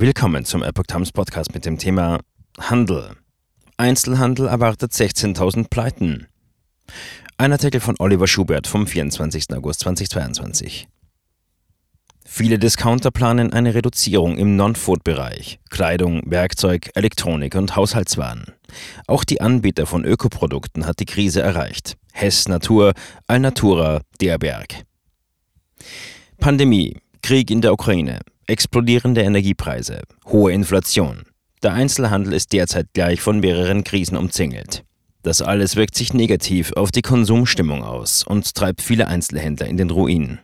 Willkommen zum Epoch Times Podcast mit dem Thema Handel. Einzelhandel erwartet 16.000 Pleiten. Ein Artikel von Oliver Schubert vom 24. August 2022. Viele Discounter planen eine Reduzierung im Non-Food-Bereich, Kleidung, Werkzeug, Elektronik und Haushaltswaren. Auch die Anbieter von Ökoprodukten hat die Krise erreicht. Hess Natur, Alnatura, der Berg. Pandemie, Krieg in der Ukraine, explodierende Energiepreise, hohe Inflation. Der Einzelhandel ist derzeit gleich von mehreren Krisen umzingelt. Das alles wirkt sich negativ auf die Konsumstimmung aus und treibt viele Einzelhändler in den Ruin.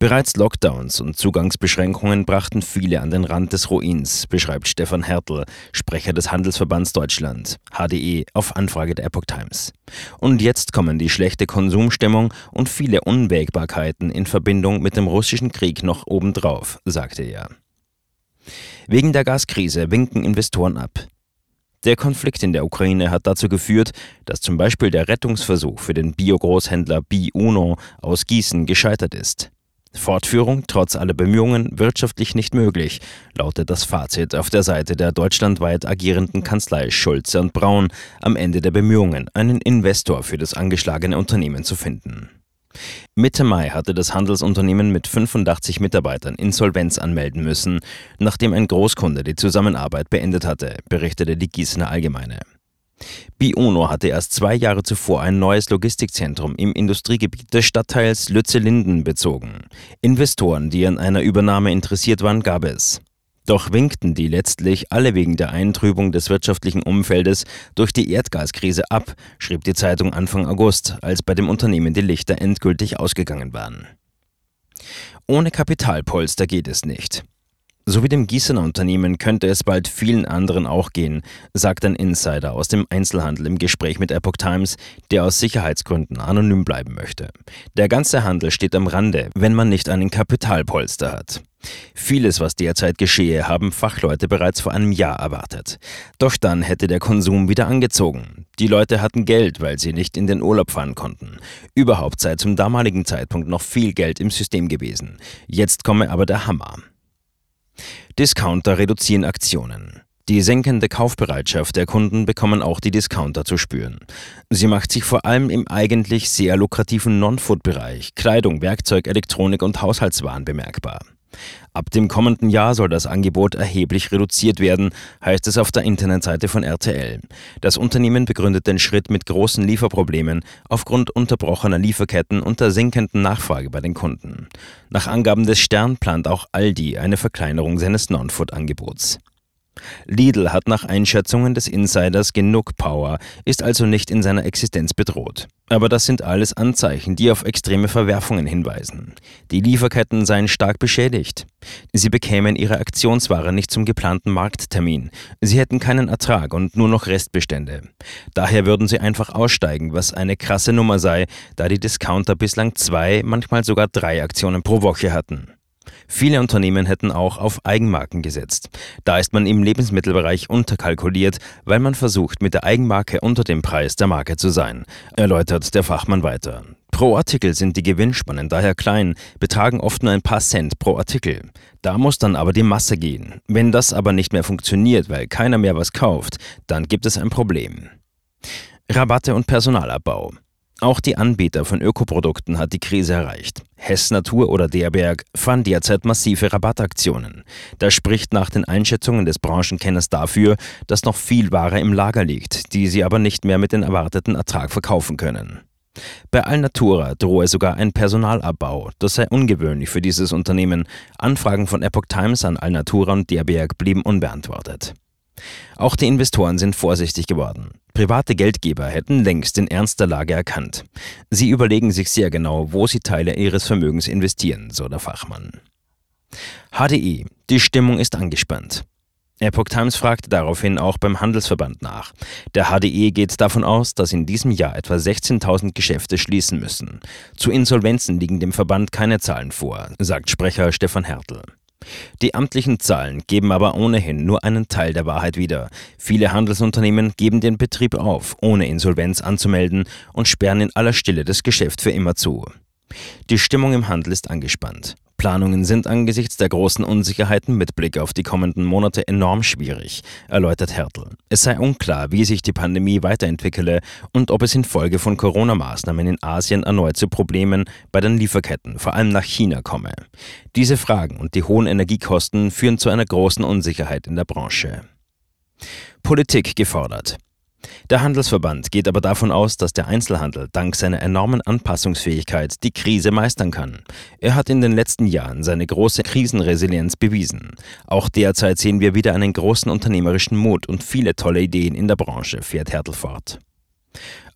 Bereits Lockdowns und Zugangsbeschränkungen brachten viele an den Rand des Ruins, beschreibt Stefan Hertel, Sprecher des Handelsverbands Deutschland, HDE, auf Anfrage der Epoch Times. Und jetzt kommen die schlechte Konsumstimmung und viele Unwägbarkeiten in Verbindung mit dem russischen Krieg noch obendrauf, sagte er. Wegen der Gaskrise winken Investoren ab. Der Konflikt in der Ukraine hat dazu geführt, dass zum Beispiel der Rettungsversuch für den Biogroßhändler Bi-Uno aus Gießen gescheitert ist. Fortführung trotz aller Bemühungen wirtschaftlich nicht möglich, lautet das Fazit auf der Seite der deutschlandweit agierenden Kanzlei Schulze und Braun am Ende der Bemühungen, einen Investor für das angeschlagene Unternehmen zu finden. Mitte Mai hatte das Handelsunternehmen mit 85 Mitarbeitern Insolvenz anmelden müssen, nachdem ein Großkunde die Zusammenarbeit beendet hatte, berichtete die Gießener Allgemeine. Biono hatte erst zwei Jahre zuvor ein neues Logistikzentrum im Industriegebiet des Stadtteils Lütze-Linden bezogen. Investoren, die an einer Übernahme interessiert waren, gab es. Doch winkten die letztlich alle wegen der Eintrübung des wirtschaftlichen Umfeldes durch die Erdgaskrise ab, schrieb die Zeitung Anfang August, als bei dem Unternehmen die Lichter endgültig ausgegangen waren. Ohne Kapitalpolster geht es nicht. So wie dem Gießener Unternehmen könnte es bald vielen anderen auch gehen, sagt ein Insider aus dem Einzelhandel im Gespräch mit Epoch Times, der aus Sicherheitsgründen anonym bleiben möchte. Der ganze Handel steht am Rande, wenn man nicht einen Kapitalpolster hat. Vieles, was derzeit geschehe, haben Fachleute bereits vor einem Jahr erwartet. Doch dann hätte der Konsum wieder angezogen. Die Leute hatten Geld, weil sie nicht in den Urlaub fahren konnten. Überhaupt sei zum damaligen Zeitpunkt noch viel Geld im System gewesen. Jetzt komme aber der Hammer. Discounter reduzieren Aktionen. Die senkende Kaufbereitschaft der Kunden bekommen auch die Discounter zu spüren. Sie macht sich vor allem im eigentlich sehr lukrativen Non-Food-Bereich Kleidung, Werkzeug, Elektronik und Haushaltswaren bemerkbar. Ab dem kommenden Jahr soll das Angebot erheblich reduziert werden, heißt es auf der Internetseite von RTL. Das Unternehmen begründet den Schritt mit großen Lieferproblemen aufgrund unterbrochener Lieferketten und der sinkenden Nachfrage bei den Kunden. Nach Angaben des Stern plant auch Aldi eine Verkleinerung seines Non-Food-Angebots. Lidl hat nach Einschätzungen des Insiders genug Power, ist also nicht in seiner Existenz bedroht. Aber das sind alles Anzeichen, die auf extreme Verwerfungen hinweisen. Die Lieferketten seien stark beschädigt. Sie bekämen ihre Aktionsware nicht zum geplanten Markttermin. Sie hätten keinen Ertrag und nur noch Restbestände. Daher würden sie einfach aussteigen, was eine krasse Nummer sei, da die Discounter bislang zwei, manchmal sogar drei Aktionen pro Woche hatten. Viele Unternehmen hätten auch auf Eigenmarken gesetzt. Da ist man im Lebensmittelbereich unterkalkuliert, weil man versucht, mit der Eigenmarke unter dem Preis der Marke zu sein, erläutert der Fachmann weiter. Pro Artikel sind die Gewinnspannen daher klein, betragen oft nur ein paar Cent pro Artikel. Da muss dann aber die Masse gehen. Wenn das aber nicht mehr funktioniert, weil keiner mehr was kauft, dann gibt es ein Problem. Rabatte und Personalabbau. Auch die Anbieter von Ökoprodukten hat die Krise erreicht. Hess Natur oder Derberg fahren derzeit massive Rabattaktionen. Das spricht nach den Einschätzungen des Branchenkenners dafür, dass noch viel Ware im Lager liegt, die sie aber nicht mehr mit dem erwarteten Ertrag verkaufen können. Bei Alnatura drohe sogar ein Personalabbau. Das sei ungewöhnlich für dieses Unternehmen. Anfragen von Epoch Times an Alnatura und Derberg blieben unbeantwortet. Auch die Investoren sind vorsichtig geworden. Private Geldgeber hätten längst den Ernst der Lage erkannt. Sie überlegen sich sehr genau, wo sie Teile ihres Vermögens investieren, so der Fachmann. HDI. Die Stimmung ist angespannt. Epoch Times fragte daraufhin auch beim Handelsverband nach. Der HDE geht davon aus, dass in diesem Jahr etwa 16.000 Geschäfte schließen müssen. Zu Insolvenzen liegen dem Verband keine Zahlen vor, sagt Sprecher Stefan Hertel. Die amtlichen Zahlen geben aber ohnehin nur einen Teil der Wahrheit wieder. Viele Handelsunternehmen geben den Betrieb auf, ohne Insolvenz anzumelden und sperren in aller Stille das Geschäft für immer zu. Die Stimmung im Handel ist angespannt. Planungen sind angesichts der großen Unsicherheiten mit Blick auf die kommenden Monate enorm schwierig, erläutert Hertel. Es sei unklar, wie sich die Pandemie weiterentwickele und ob es infolge von Corona-Maßnahmen in Asien erneut zu Problemen bei den Lieferketten, vor allem nach China, komme. Diese Fragen und die hohen Energiekosten führen zu einer großen Unsicherheit in der Branche. Politik gefordert. Der Handelsverband geht aber davon aus, dass der Einzelhandel dank seiner enormen Anpassungsfähigkeit die Krise meistern kann. Er hat in den letzten Jahren seine große Krisenresilienz bewiesen. Auch derzeit sehen wir wieder einen großen unternehmerischen Mut und viele tolle Ideen in der Branche, fährt Hertel fort.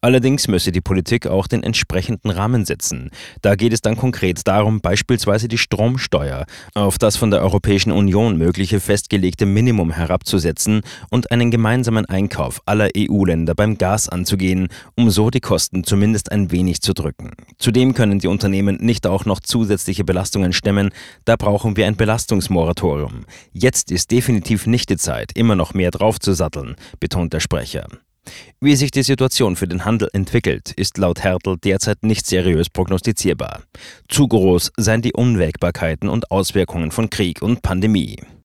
Allerdings müsse die Politik auch den entsprechenden Rahmen setzen. Da geht es dann konkret darum, beispielsweise die Stromsteuer auf das von der Europäischen Union mögliche festgelegte Minimum herabzusetzen und einen gemeinsamen Einkauf aller EU-Länder beim Gas anzugehen, um so die Kosten zumindest ein wenig zu drücken. Zudem können die Unternehmen nicht auch noch zusätzliche Belastungen stemmen, da brauchen wir ein Belastungsmoratorium. Jetzt ist definitiv nicht die Zeit, immer noch mehr draufzusatteln, betont der Sprecher. Wie sich die Situation für den Handel entwickelt, ist laut Hertel derzeit nicht seriös prognostizierbar. Zu groß seien die Unwägbarkeiten und Auswirkungen von Krieg und Pandemie.